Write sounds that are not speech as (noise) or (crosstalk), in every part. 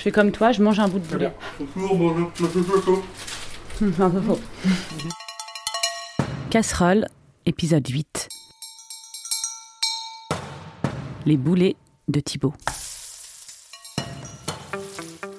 Je fais comme toi, je mange un bout de boulet. (laughs) un peu faux. Casserole, épisode 8. Les boulets de Thibaut.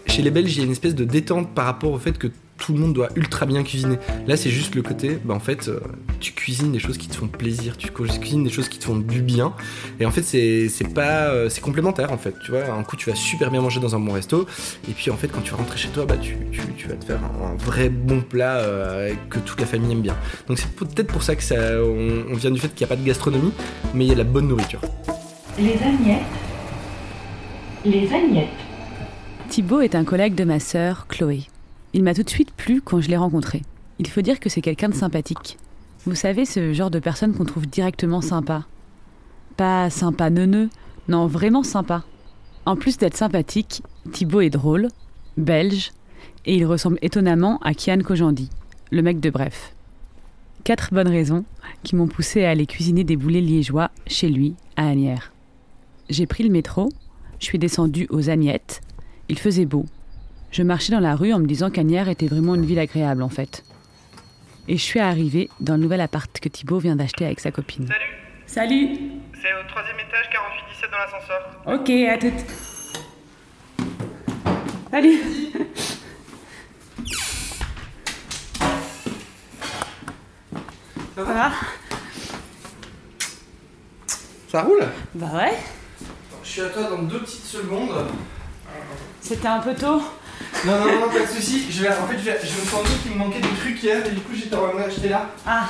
Chez les Belges, il y a une espèce de détente par rapport au fait que tout le monde doit ultra bien cuisiner. Là, c'est juste le côté, bah en fait, euh, tu cuisines des choses qui te font plaisir, tu cuisines des choses qui te font du bien. Et en fait, c'est pas, euh, c'est complémentaire en fait. Tu vois, un coup, tu vas super bien manger dans un bon resto, et puis en fait, quand tu vas rentrer chez toi, bah tu, tu, vas te faire un, vrai bon plat euh, que toute la famille aime bien. Donc c'est peut-être pour ça que ça, on, vient du fait qu'il n'y a pas de gastronomie, mais il y a de la bonne nourriture. Les agnettes. Les agnettes. Thibaut est un collègue de ma sœur, Chloé. Il m'a tout de suite plu quand je l'ai rencontré. Il faut dire que c'est quelqu'un de sympathique. Vous savez, ce genre de personne qu'on trouve directement sympa. Pas sympa neuneux, non, vraiment sympa. En plus d'être sympathique, Thibaut est drôle, belge, et il ressemble étonnamment à Kian Kojandi, le mec de Bref. Quatre bonnes raisons qui m'ont poussé à aller cuisiner des boulets liégeois chez lui, à Agnières. J'ai pris le métro, je suis descendu aux Agnettes, il faisait beau. Je marchais dans la rue en me disant qu'Agnières était vraiment une ville agréable en fait. Et je suis arrivée dans le nouvel appart que Thibaut vient d'acheter avec sa copine. Salut Salut C'est au troisième étage, 48-17 dans l'ascenseur. Ok, à toute. Salut Ça va? Ça roule? Bah ouais. Je suis à toi dans deux petites secondes. C'était un peu tôt? Non, non, non, pas de soucis. Je en fait, je, je me suis rendu compte qu'il me manquait des trucs hier et du coup, j'étais en train d'acheter là. Ah.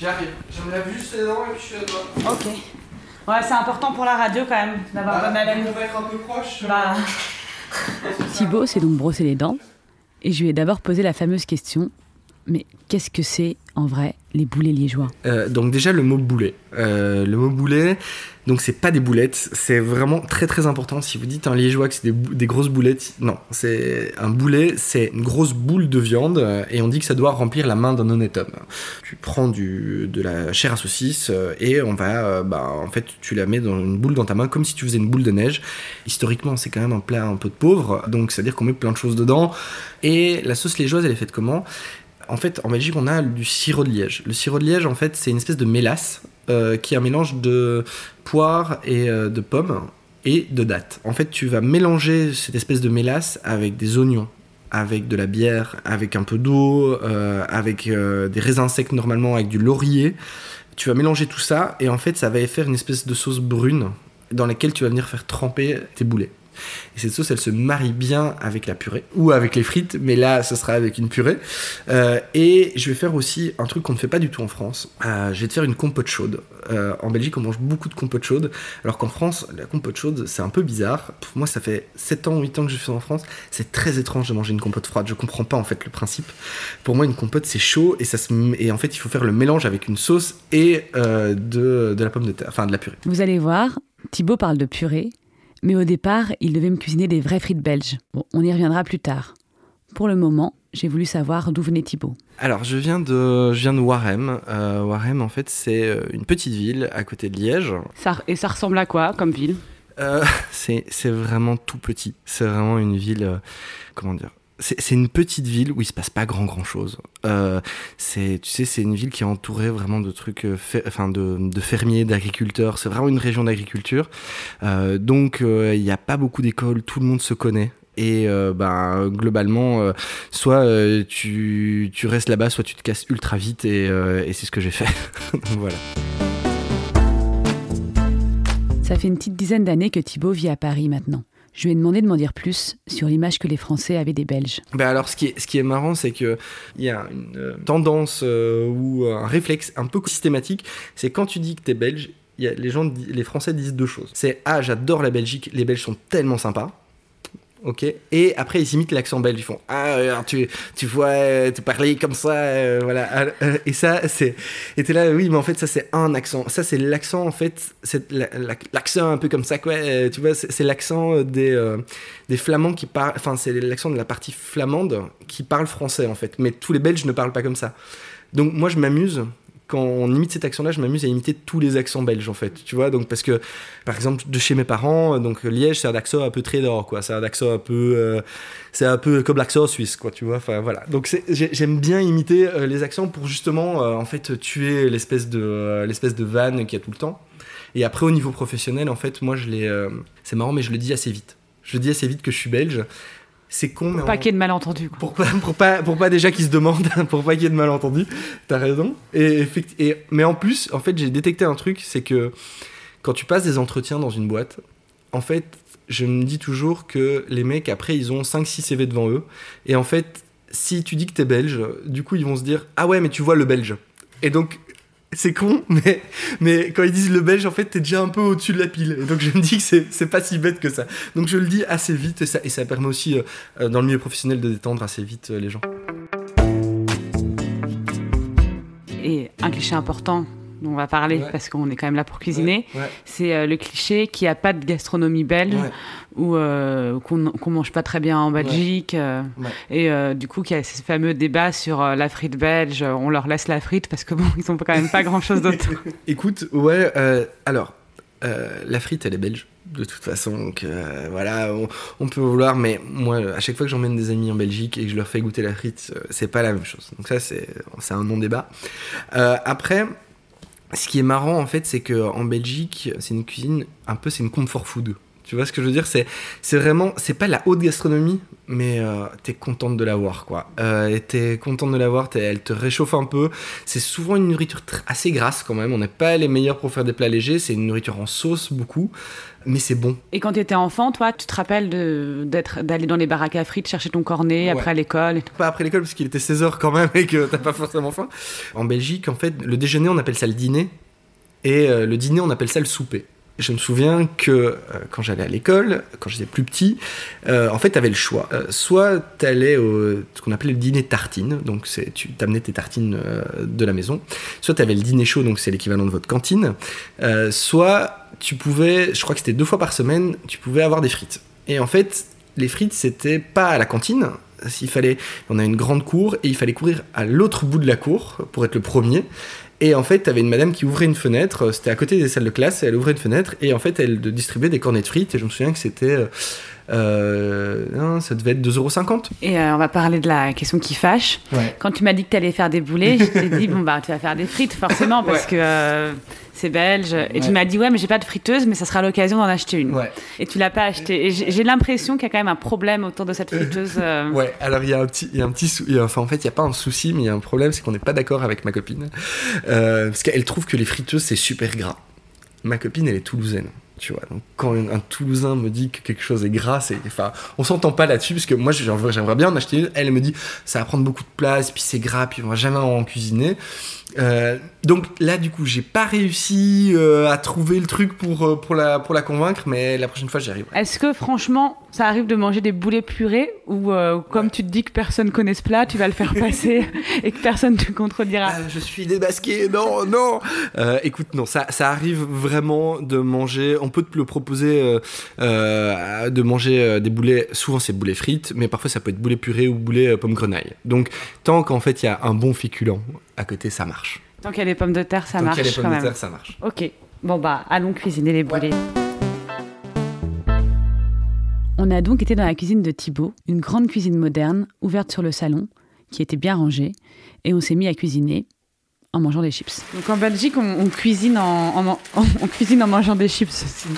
J'arrive. Je me lave juste les dents et puis je suis à toi. Ok. Ouais, c'est important pour la radio quand même d'avoir bah, bonne haleine. On va être un peu proche. Bah. Thibaut s'est donc brossé les dents et je lui ai d'abord posé la fameuse question mais qu'est-ce que c'est en vrai les boulets liégeois? Euh, Donc déjà le mot boulet. Euh, le mot boulet, donc c'est pas des boulettes, c'est vraiment très très important. Si vous dites un liégeois que c'est des, grosses boulettes, non, c'est un boulet, c'est une grosse boule de viande euh, et on dit que ça doit remplir la main d'un honnête homme. Tu prends du, de la chair à saucisse et on va, bah, en fait, tu la mets dans une boule dans ta main comme si tu faisais une boule de neige. Historiquement, c'est quand même un plat un peu de pauvre, donc c'est à dire qu'on met plein de choses dedans. Et la sauce liégeoise, elle est faite comment? En fait, en Belgique, on a du sirop de liège. Le sirop de liège, en fait, c'est une espèce de mélasse euh, qui est un mélange de poire et euh, de pommes et de dattes. En fait, tu vas mélanger cette espèce de mélasse avec des oignons, avec de la bière, avec un peu d'eau, euh, avec des raisins secs normalement, avec du laurier. Tu vas mélanger tout ça et en fait, ça va faire une espèce de sauce brune dans laquelle tu vas venir faire tremper tes boulets. Et cette sauce, elle se marie bien avec la purée ou avec les frites, mais là, ce sera avec une purée. Euh, et je vais faire aussi un truc qu'on ne fait pas du tout en France. Euh, je vais te faire une compote chaude. Euh, en Belgique, on mange beaucoup de compote chaude, alors qu'en France, la compote chaude, c'est un peu bizarre. Pour moi, ça fait 7 ans, 8 ans que je fais en France. C'est très étrange de manger une compote froide. Je comprends pas en fait le principe. Pour moi, une compote, c'est chaud et, ça se... et en fait, il faut faire le mélange avec une sauce et de, de la pomme de terre, enfin de la purée. Vous allez voir, Thibaut parle de purée. Mais au départ, il devait me cuisiner des vraies frites belges. Bon, on y reviendra plus tard. Pour le moment, j'ai voulu savoir d'où venait Thibaut. Alors, je viens de, je viens de Warem. Euh, Warem, en fait, c'est euh, une petite ville à côté de Liège. Ça, et ça ressemble à quoi comme ville? Euh, (laughs) C'est vraiment tout petit. C'est vraiment une ville, comment dire? C'est une petite ville où il se passe pas grand grand chose. Euh, c'est, tu sais, c'est une ville qui est entourée vraiment de trucs, euh, enfin de, de, fermiers, d'agriculteurs. C'est vraiment une région d'agriculture. Euh, donc il n'y a pas beaucoup d'écoles, tout le monde se connaît. Et ben globalement, soit tu, tu restes là-bas, soit tu te casses ultra vite. Et, et c'est ce que j'ai fait. (laughs) voilà. Ça fait une petite dizaine d'années que Thibaut vit à Paris maintenant. Je lui ai demandé de m'en dire plus sur l'image que les Français avaient des Belges. Ben alors, ce qui est, ce qui est marrant, c'est qu'il y a une euh, tendance euh, ou un réflexe un peu systématique. C'est quand tu dis que tu es belge, les, gens, les Français disent deux choses. C'est Ah, j'adore la Belgique, les Belges sont tellement sympas ok Et après, ils imitent l'accent belge. Ils font Ah, tu, tu vois, tu parlais comme ça, euh, voilà. Ah, euh, et ça, c'est. Et t'es là, oui, mais en fait, ça, c'est un accent. Ça, c'est l'accent, en fait, c'est l'accent un peu comme ça, quoi. Euh, tu vois, c'est l'accent des, des Flamands qui parlent. Enfin, c'est l'accent de la partie flamande qui parle français, en fait. Mais tous les Belges ne parlent pas comme ça. Donc, moi, je m'amuse quand on imite cet accent-là, je m'amuse à imiter tous les accents belges en fait, tu vois. Donc parce que, par exemple, de chez mes parents, donc Liège, c'est un accent un peu d'or, quoi. C'est un accent un peu, euh, c'est un peu comme l'accent suisse, quoi, tu vois. Enfin voilà. Donc j'aime bien imiter euh, les accents pour justement, euh, en fait, tuer l'espèce de, euh, l'espèce de vanne qu'il y a tout le temps. Et après, au niveau professionnel, en fait, moi, je l'ai, euh, c'est marrant, mais je le dis assez vite. Je le dis assez vite que je suis belge. C'est con, mais Pas qu'il y ait de malentendus. quoi. pour pas, pour pas, pour pas déjà qu'ils se demandent, (laughs) pour pas qu'il y ait de malentendus. T'as raison. Et, effect- et, mais en plus, en fait, j'ai détecté un truc, c'est que quand tu passes des entretiens dans une boîte, en fait, je me dis toujours que les mecs, après, ils ont 5-6 CV devant eux. Et en fait, si tu dis que t'es belge, du coup, ils vont se dire Ah ouais, mais tu vois le belge. Et donc, c'est con, mais, mais quand ils disent le belge, en fait, t'es déjà un peu au-dessus de la pile. Donc, je me dis que c'est c'est pas si bête que ça. Donc, je le dis assez vite et ça, et ça permet aussi, euh, euh, dans le milieu professionnel, de détendre assez vite euh, les gens. Et un cliché important dont on va parler Ouais. parce qu'on est quand même là pour cuisiner, Ouais, c'est euh, le cliché qu'il n'y a pas de gastronomie belge ou euh, qu'on qu'on mange pas très bien en Belgique. euh. Et du coup, qu'il y a ce fameux débat sur la frite belge. On leur laisse la frite parce que bon, (laughs) ils ont quand même pas grand chose d'autre. (laughs) Écoute, ouais, alors, la frite, elle est belge, de toute façon. Donc, euh, voilà, on, on peut vouloir, mais moi, à chaque fois que j'emmène des amis en Belgique et que je leur fais goûter la frite, euh, c'est pas la même chose. Donc, ça, c'est c'est un non-débat. Euh, après, ce qui est marrant, en fait, c'est qu'en Belgique, c'est une cuisine, un peu, c'est une comfort food. Tu vois ce que je veux dire? C'est c'est vraiment, c'est pas la haute gastronomie, mais euh, t'es contente de l'avoir, quoi. Euh, et t'es contente de l'avoir, t'es- elle te réchauffe un peu. C'est souvent une nourriture assez grasse quand même. On n'est pas les meilleurs pour faire des plats légers. C'est une nourriture en sauce beaucoup, mais c'est bon. Et quand tu étais enfant, toi, tu te rappelles d'être- d'aller dans les baraques à frites chercher ton cornet Ouais. après l'école Pas après l'école parce qu'il était 16h quand même (laughs) et que t'as pas forcément faim. En Belgique, en fait, le déjeuner on appelle ça le dîner et euh, le dîner on appelle ça le souper. Je me souviens que euh, quand j'allais à l'école, quand j'étais plus petit, euh, en fait, t'avais le choix. Euh, soit t'allais au ce qu'on appelait le dîner tartine, donc tu t'amenais tes tartines de la maison. Soit t'avais le dîner chaud, donc c'est l'équivalent de votre cantine. Soit tu pouvais, je crois que c'était deux fois par semaine, tu pouvais avoir des frites. Et en fait, les frites c'était pas à la cantine. S'il fallait, on a une grande cour et il fallait courir à l'autre bout de la cour pour être le premier. Et en fait, t'avais une madame qui ouvrait une fenêtre, c'était à côté des salles de classe, et elle ouvrait une fenêtre, et en fait, elle distribuait des cornets de frites, et je me souviens que c'était. Euh, ça devait être 2,50€. Et euh, on va parler de la question qui fâche. Ouais. Quand tu m'as dit que tu allais faire des boulets, je t'ai dit, (laughs) bon, bah, tu vas faire des frites, forcément, parce Ouais. que euh, c'est belge. Et tu m'as dit, ouais, mais j'ai pas de friteuse, mais ça sera l'occasion d'en acheter une. Et tu l'as pas acheté. Et j'ai l'impression qu'il y a quand même un problème autour de cette friteuse. Ouais, alors il y a un petit, il y a un petit, sou- enfin en fait il y a pas un souci, mais il y a un problème, c'est qu'on n'est pas d'accord avec ma copine, parce qu'elle trouve que les friteuses c'est super gras. Ma copine elle est toulousaine, tu vois. Donc quand un, Toulousain me dit que quelque chose est gras, c'est, enfin, on s'entend pas là-dessus, parce que moi j'aimerais bien en acheter une. Elle me dit ça va prendre beaucoup de place, puis c'est gras, puis on va jamais en cuisiner. Euh, donc là, du coup, j'ai pas réussi euh, à trouver le truc pour, euh, pour, la, pour la convaincre, mais la prochaine fois, j'y arriverai. Est-ce que franchement, ça arrive de manger des boulets purés ou comme tu te dis que personne connaît ce plat, tu vas le faire passer (laughs) et que personne te contredira? Ah, je suis démasqué, non, non. Écoute, non, ça, ça arrive vraiment de manger. On peut te le proposer de manger des boulets. Souvent, c'est boulets frites, mais parfois, ça peut être boulet puré ou boulet euh, pomme grenaille. Donc, tant qu'en fait, il y a un bon féculent à côté, ça marche. Tant qu'il y a les pommes de terre, ça tant marche qu'il y a les pommes de même. terre, ça marche. Ok. Bon bah, allons cuisiner les boulets. On a donc été dans la cuisine de Thibaut, une grande cuisine moderne, ouverte sur le salon, qui était bien rangée, et on s'est mis à cuisiner en mangeant des chips. Donc en Belgique, on, on cuisine en, (laughs) on cuisine en mangeant des chips aussi.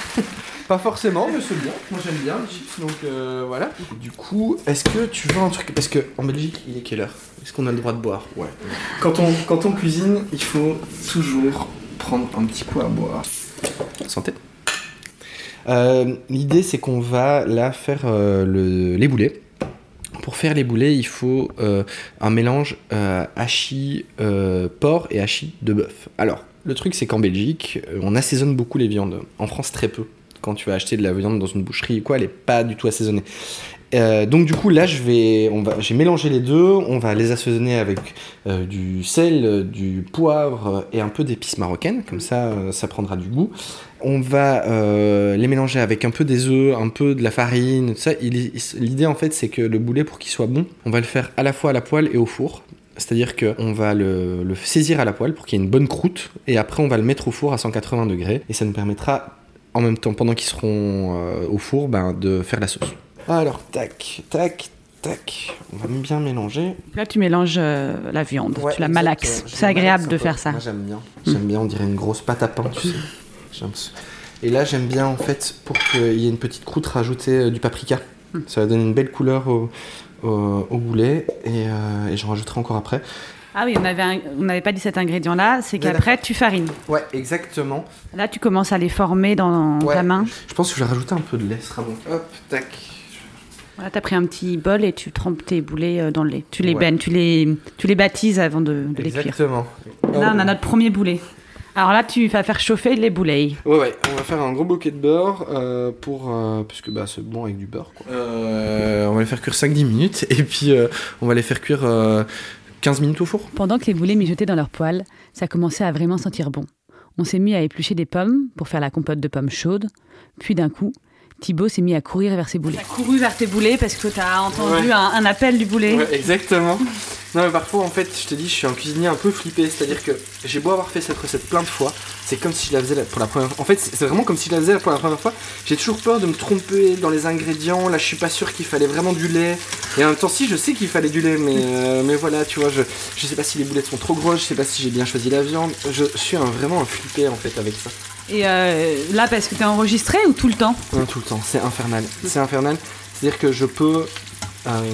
Pas forcément, mais c'est bien. Moi, j'aime bien les chips, donc euh, voilà. Du coup, est-ce que tu veux un truc? Parce que en Belgique, il est quelle heure? Est-ce qu'on a le droit de boire? Ouais. Quand on, quand on cuisine, il faut toujours prendre un petit coup à boire. Santé. Euh, L'idée, c'est qu'on va là faire euh, le- les boulets. Pour faire les boulets, il faut euh, un mélange hachis porc et hachis de bœuf. Alors, le truc, c'est qu'en Belgique, on assaisonne beaucoup les viandes. En France, très peu. Quand tu vas acheter de la viande dans une boucherie ou quoi, elle est pas du tout assaisonnée. Euh, donc du coup là je vais, on va, j'ai mélangé les deux, on va les assaisonner avec euh, du sel, du poivre et un peu d'épices marocaines, comme ça euh, ça prendra du goût. On va les mélanger avec un peu des œufs, un peu de la farine, ça. L'idée en fait c'est que le boulet pour qu'il soit bon, on va le faire à la fois à la poêle et au four. C'est-à-dire qu'on va le, le saisir à la poêle pour qu'il y ait une bonne croûte, et après on va le mettre au four à 180 degrés, et ça nous permettra, en même temps, pendant qu'ils seront euh, au four, ben, de faire la sauce. Alors, tac, tac, tac, on va bien mélanger. Là, tu mélanges euh, la viande, Ouais, tu la malaxes. C'est agréable malaxe de faire ça. Moi, j'aime bien. J'aime bien, on dirait une grosse pâte à pain, tu sais. J'aime ça. Et là, j'aime bien, en fait, pour qu'il y ait une petite croûte, rajouter euh, du paprika. Hmm. Ça va donner une belle couleur au, au, au boulet, et, euh, et j'en rajouterai encore après. Ah oui, on n'avait pas dit cet ingrédient-là, c'est qu'après, tu farines. Ouais, exactement. Là, tu commences à les former dans Ouais. ta main. Je pense que je vais rajouter un peu de lait, ce sera bon. Hop, tac. Voilà, tu as pris un petit bol et tu trempes tes boulets euh, dans le lait. Tu les Ouais. baignes, tu les, tu les baptises avant de, de les cuire. Exactement. Là, on a notre premier boulet. Alors là, tu vas faire chauffer les boulets. Ouais, ouais, on va faire un gros bouquet de beurre euh, pour. euh, puisque bah, c'est bon avec du beurre quoi. Euh, on va les faire cuire 5-10 minutes et puis euh, on va les faire cuire euh, 15 minutes au four. Pendant que les boulets mijotaient dans leur poêle, ça commençait à vraiment sentir bon. On s'est mis à éplucher des pommes pour faire la compote de pommes chaudes. Puis d'un coup, Thibaut s'est mis à courir vers ses boulets. Tu as couru vers tes boulets parce que tu as entendu Ouais. un, un appel du boulet. Ouais, exactement. Non, mais parfois, en fait, je te dis, je suis un cuisinier un peu flippé. C'est-à-dire que j'ai beau avoir fait cette recette plein de fois, c'est comme si je la faisais pour la première fois. En fait, c'est c'est vraiment comme si je la faisais pour la première fois. J'ai toujours peur de me tromper dans les ingrédients. Là, je suis pas sûr qu'il fallait vraiment du lait. Et en même temps, si, je sais qu'il fallait du lait, mais, euh, mais voilà, tu vois, je, je sais pas si les boulettes sont trop grosses, je sais pas si j'ai bien choisi la viande. Je suis un- vraiment un flippé, en fait, avec ça. Et euh, là, parce que tu es enregistré ou tout le temps Ouais, tout le temps, c'est infernal. C'est infernal. C'est-à-dire que je peux, euh,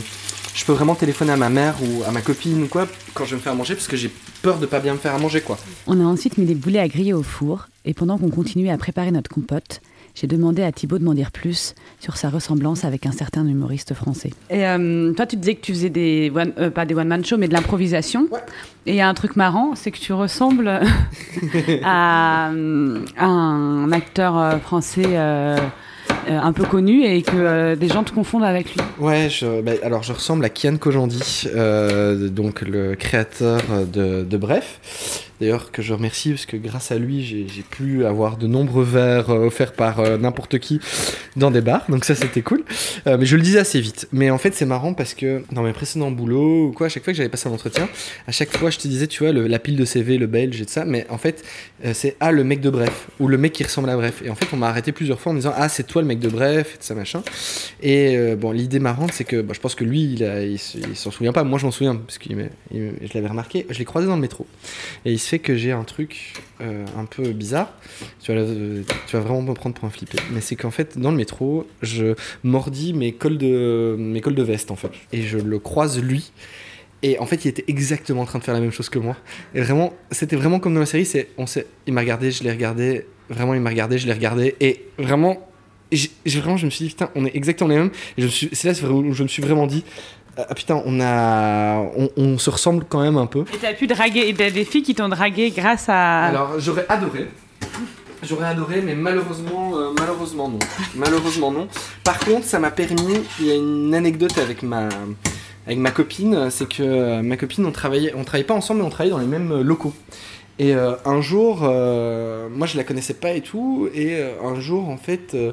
je peux vraiment téléphoner à ma mère ou à ma copine ou quoi quand je vais me faire manger parce que j'ai peur de pas bien me faire à manger quoi. On a ensuite mis les boulets à griller au four. Et pendant qu'on continuait à préparer notre compote, j'ai demandé à Thibaut de m'en dire plus sur sa ressemblance avec un certain humoriste français. Et euh, toi, tu disais que tu faisais des, one- euh, pas des one-man shows, mais de l'improvisation. Ouais. Et il y a un truc marrant, c'est que tu ressembles (laughs) à, euh, un acteur euh, français euh, un peu connu et que euh, des gens te confondent avec lui. Ouais, je, bah, alors je ressemble à Kian Kojandi, euh, donc le créateur de, de Bref. D'ailleurs que je remercie parce que grâce à lui j'ai pu avoir de nombreux verres euh, offerts par euh, n'importe qui dans des bars, donc ça c'était cool. Euh, mais je le disais assez vite. Mais en fait c'est marrant parce que dans mes précédents boulots ou quoi, à chaque fois que j'avais passé un entretien, à chaque fois je te disais tu vois la pile de CV, le belge et tout ça, mais en fait c'est ah le mec de Bref ou le mec qui ressemble à Bref. Et en fait on m'a arrêté plusieurs fois en me disant ah c'est toi le mec de Bref et tout ça machin. Et bon, l'idée marrante, c'est que je pense que lui, il, s'en souvient pas. Moi, je m'en souviens parce que je l'avais remarqué. Je l'ai croisé dans le métro. Se fait que j'ai un truc euh, un peu bizarre. Tu vas, vraiment me prendre pour un flippé. Mais c'est qu'en fait, dans le métro, je mordis mes cols de, mes cols de veste, en fait. Et je le croise lui. Et en fait, il était exactement en train de faire la même chose que moi. Et vraiment, c'était vraiment comme dans la série. C'est, on s'est, il m'a regardé, je l'ai regardé. Vraiment, il m'a regardé, je l'ai regardé. Et vraiment, j'ai, vraiment, je me suis dit, putain, on est exactement les mêmes. Et je me suis, c'est là où je me suis vraiment dit, ah putain, on a, on, on se ressemble quand même un peu. Et tu as pu draguer, des, des filles qui t'ont dragué grâce à. Alors, j'aurais adoré. J'aurais adoré, mais malheureusement, euh, malheureusement non. Malheureusement non. Par contre, ça m'a permis. Il y a une anecdote avec ma, avec ma copine, c'est que euh, ma copine, on travaillait, on travaillait pas ensemble, mais on travaillait dans les mêmes euh, locaux. Et euh, un jour, euh, moi je la connaissais pas et tout, et euh, un jour en fait, euh,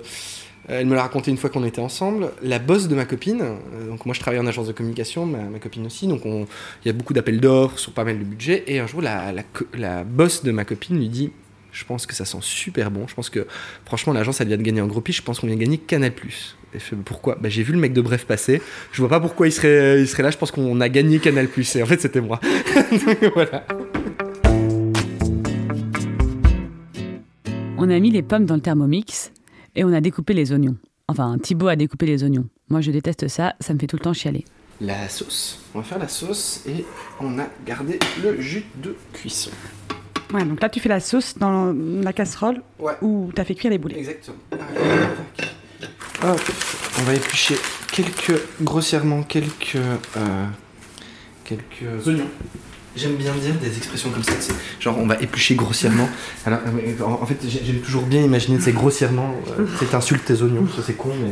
elle me l'a raconté une fois qu'on était ensemble. La boss de ma copine, euh, donc moi je travaille en agence de communication, ma, copine aussi, donc on- il y a beaucoup d'appels d'offres sur pas mal de budget. Et un jour, la, boss de ma copine lui dit Je pense que ça sent super bon. Je pense que franchement, l'agence elle vient de gagner en gros pitch. Je pense qu'on vient de gagner Canal. Et je fais Pourquoi? Bah, J'ai vu le mec de Bref passer. Je vois pas pourquoi il serait, il serait là. Je pense qu'on a gagné Canal. Et en fait, c'était moi. (laughs) Voilà. On a mis les pommes dans le thermomix et on a découpé les oignons. Enfin, Thibaut a découpé les oignons. Moi, je déteste ça, ça me fait tout le temps chialer. La sauce. On va faire la sauce et on a gardé le jus de cuisson. Ouais, donc là, tu fais la sauce dans la casserole Ouais. où tu as fait cuire les boulets. Exactement. Allez, tac. Hop, on va éplucher quelques, grossièrement quelques, euh, quelques oignons. J'aime bien dire des expressions comme ça, c'est genre on va éplucher grossièrement. Alors, euh, en fait, j'ai- j'aime toujours bien imaginer, c'est grossièrement, euh, (laughs) c'est insulte tes oignons, ça c'est con, mais.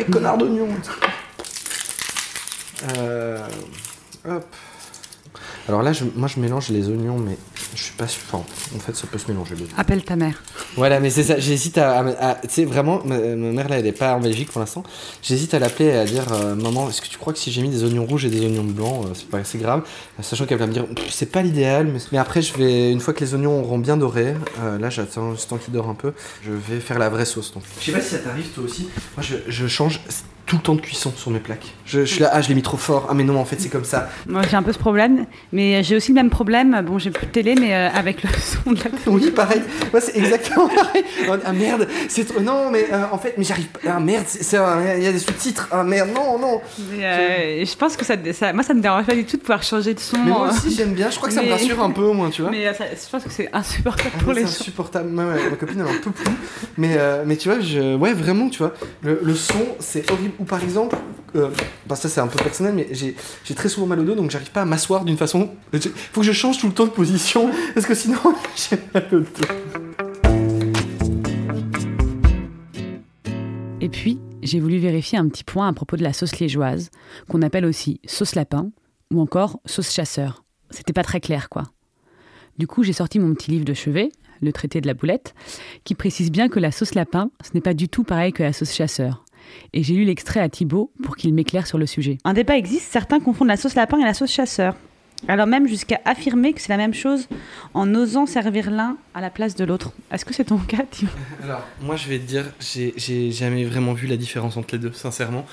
Eh, connard d'oignon Euh, Hop. Alors là, je- moi, je mélange les oignons, mais je suis pas sûr. Enfin, en fait, ça peut se mélanger. les deux. Appelle ta mère. Voilà, mais c'est ça. J'hésite à. à- à- tu sais, vraiment, ma, ma mère là, elle est pas en Belgique pour l'instant. J'hésite à l'appeler et à dire euh, Maman, est-ce que tu crois que si j'ai mis des oignons rouges et des oignons blancs, euh, c'est pas assez grave? Sachant qu'elle va me dire C'est pas l'idéal, mais, mais après, je vais. Une fois que les oignons auront bien doré, euh, là, j'attends juste temps qu'ils dorent un peu, je vais faire la vraie sauce. Donc. Je sais pas si ça t'arrive toi aussi. Moi, je, je change tout le temps de cuisson sur mes plaques. Je, je suis là, ah, je l'ai mis trop fort. Ah, mais non, en fait, c'est comme ça. Moi, j'ai un peu ce problème, mais j'ai aussi le même problème. Bon, j'ai plus de télé, mais euh, avec le (laughs) son de la Oui, pareil. Moi, c'est exactement pareil. Ah merde, c'est trop. Non, mais euh, en fait, mais j'arrive pas. Ah merde, c'est- c'est un- il y a des sous-titres. Ah merde, non, non. Mais, euh, je pense que ça, ça- moi, ça me dérange pas du tout de pouvoir changer de son. Mais moi euh, aussi, j'aime bien. Je crois que ça me rassure un peu au moins, tu vois. (laughs) mais euh, ça- je pense que c'est insupportable Ah, pour les c'est gens. insupportable. Ouais, ouais, ma copine, elle en peut plus. Mais, euh, mais tu vois, je... ouais, vraiment, tu vois. Le, le son, c'est horrible. Ou par exemple, euh, bah, ça c'est un peu personnel, mais j'ai très souvent mal au dos, donc j'arrive pas à m'asseoir d'une façon. Il faut que je change tout le temps de position, (laughs) parce que sinon, (laughs) j'ai mal au dos. Et puis, j'ai voulu vérifier un petit point à propos de la sauce liégeoise, qu'on appelle aussi sauce lapin ou encore sauce chasseur. C'était pas très clair, quoi. Du coup, j'ai sorti mon petit livre de chevet, le traité de la boulette, qui précise bien que la sauce lapin, ce n'est pas du tout pareil que la sauce chasseur. Et j'ai lu l'extrait à Thibaut pour qu'il m'éclaire sur le sujet. Un débat existe, certains confondent la sauce lapin et la sauce chasseur. Alors même jusqu'à affirmer que c'est la même chose en osant servir l'un à la place de l'autre. Est-ce que c'est ton cas, Thibaut Alors, moi je vais te dire, j'ai- j'ai jamais vraiment vu la différence entre les deux, sincèrement.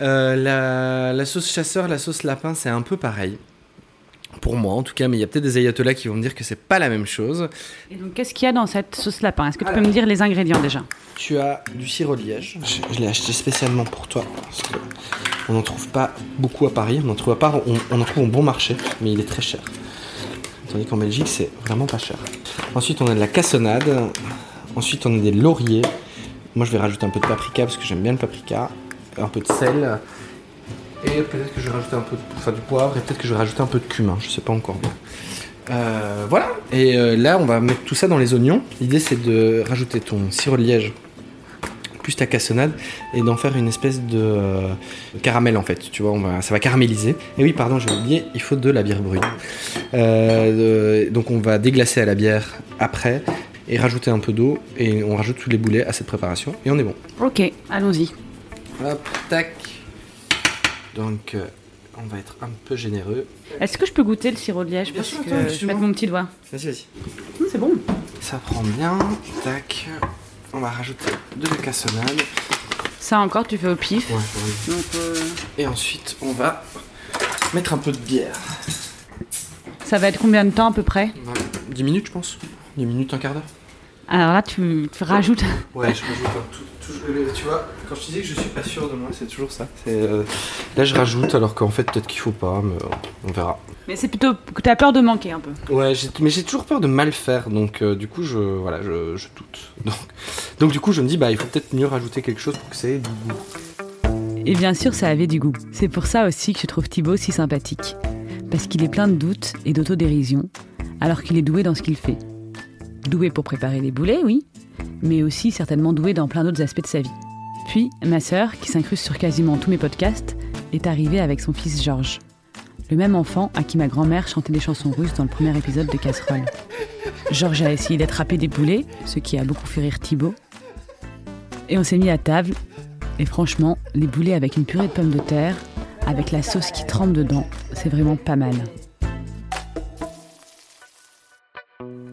Euh, la, la sauce chasseur, la sauce lapin, c'est un peu pareil. Pour moi en tout cas, mais il y a peut-être des ayatollahs qui vont me dire que c'est pas la même chose. Et donc, qu'est-ce qu'il y a dans cette sauce lapin? Est-ce que tu peux me dire les ingrédients déjà? Tu as du sirop de liège. Je, je l'ai acheté spécialement pour toi. Parce que on n'en trouve pas beaucoup à Paris. On en trouve à part, on, on en trouve au bon marché, mais il est très cher. Tandis qu'en Belgique, c'est vraiment pas cher. Ensuite, on a de la cassonade. Ensuite, on a des lauriers. Moi, je vais rajouter un peu de paprika parce que j'aime bien le paprika. Un peu de sel. Et peut-être que je vais rajouter un peu de, enfin, du poivre et peut-être que je vais rajouter un peu de cumin. Je sais pas encore bien. Euh, voilà. Et euh, là, on va mettre tout ça dans les oignons. L'idée, c'est de rajouter ton sirop de liège plus ta cassonade et d'en faire une espèce de euh, caramel en fait. Tu vois, on va, ça va caraméliser. Et oui, pardon, j'ai oublié, il faut de la bière brune. Euh, donc on va déglacer à la bière après et rajouter un peu d'eau et on rajoute tous les boulets à cette préparation et on est bon. Ok, allons-y. Hop, tac. Donc euh, on va être un peu généreux. Est-ce que je peux goûter le sirop de liège Bien Parce sûr, que attends, je vais excuse-moi. mettre mon petit doigt. Vas-y, vas-y. Hum, c'est bon. Ça prend bien. Tac. On va rajouter de la cassonade. Ça encore, tu fais au pif. Ouais, ouais. Donc, euh, Et ensuite, on va mettre un peu de bière. ça va être combien de temps à peu près Voilà. 10 minutes, je pense. 10 minutes, un quart d'heure. Alors là, tu, tu rajoutes. Ouais, je rajoute un tout, tout- euh, Tu vois, quand je disais que je suis pas sûr de moi, c'est toujours ça. Euh, là, je rajoute, alors qu'en fait, peut-être qu'il faut pas, mais on verra. Mais c'est plutôt que tu as peur de manquer un peu. Ouais, mais j'ai toujours peur de mal faire, donc euh, du coup, je, voilà, je, je doute. Donc, donc, du coup, je me dis, bah, il faut peut-être mieux rajouter quelque chose pour que ça ait du goût. Et bien sûr, ça avait du goût. C'est pour ça aussi que je trouve Thibaut si sympathique. Parce qu'il est plein de doutes et d'autodérision, alors qu'il est doué dans ce qu'il fait. Doué pour préparer des boulets, oui, mais aussi certainement doué dans plein d'autres aspects de sa vie. Puis, ma sœur, qui s'incruste sur quasiment tous mes podcasts, est arrivée avec son fils Georges. Le même enfant à qui ma grand-mère chantait des chansons russes dans le premier épisode de Casserole. Georges a essayé d'attraper des boulets, ce qui a beaucoup fait rire Thibaut. Et on s'est mis à table, et franchement, les boulets avec une purée de pommes de terre, avec la sauce qui trempe dedans, c'est vraiment pas mal.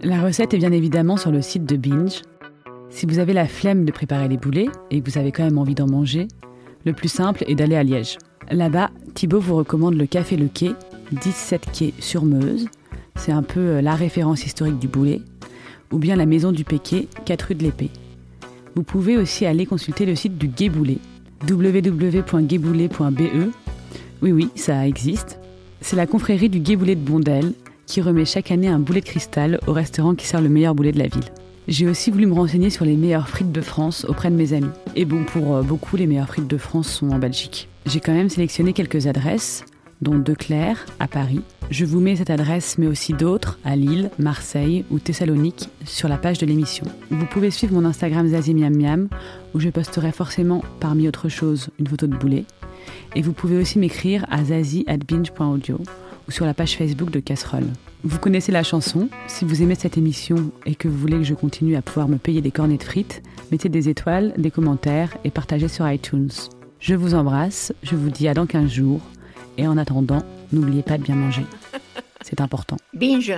La recette est bien évidemment sur le site de Binge. Si vous avez la flemme de préparer les boulets et que vous avez quand même envie d'en manger, le plus simple est d'aller à Liège. Là-bas, Thibaut vous recommande le Café Le Quai, 17 quai sur Meuse. C'est un peu euh, la référence historique du boulet. Ou bien la Maison du Péquet, 4 rue de l'Épée. Vous pouvez aussi aller consulter le site du Gué Boulet, www.guéboulet.be. Oui, oui, ça existe. C'est la confrérie du Gué Boulet de Bondel qui remet chaque année un boulet de cristal au restaurant qui sert le meilleur boulet de la ville. J'ai aussi voulu me renseigner sur les meilleures frites de France auprès de mes amis. Et bon, pour euh, beaucoup, les meilleures frites de France sont en Belgique. J'ai quand même sélectionné quelques adresses, dont Declerc à Paris. Je vous mets cette adresse, mais aussi d'autres à Lille, Marseille ou Thessalonique sur la page de l'émission. Vous pouvez suivre mon Instagram Zazie Miam Miam, où je posterai forcément, parmi autres choses, une photo de boulet. Et vous pouvez aussi m'écrire à zazie.binge.audio ou sur la page Facebook de Casserole. Vous connaissez la chanson. Si vous aimez cette émission et que vous voulez que je continue à pouvoir me payer des cornets de frites, mettez des étoiles, des commentaires et partagez sur iTunes. Je vous embrasse, je vous dis à dans 15 jours et en attendant, n'oubliez pas de bien manger. C'est important. Binge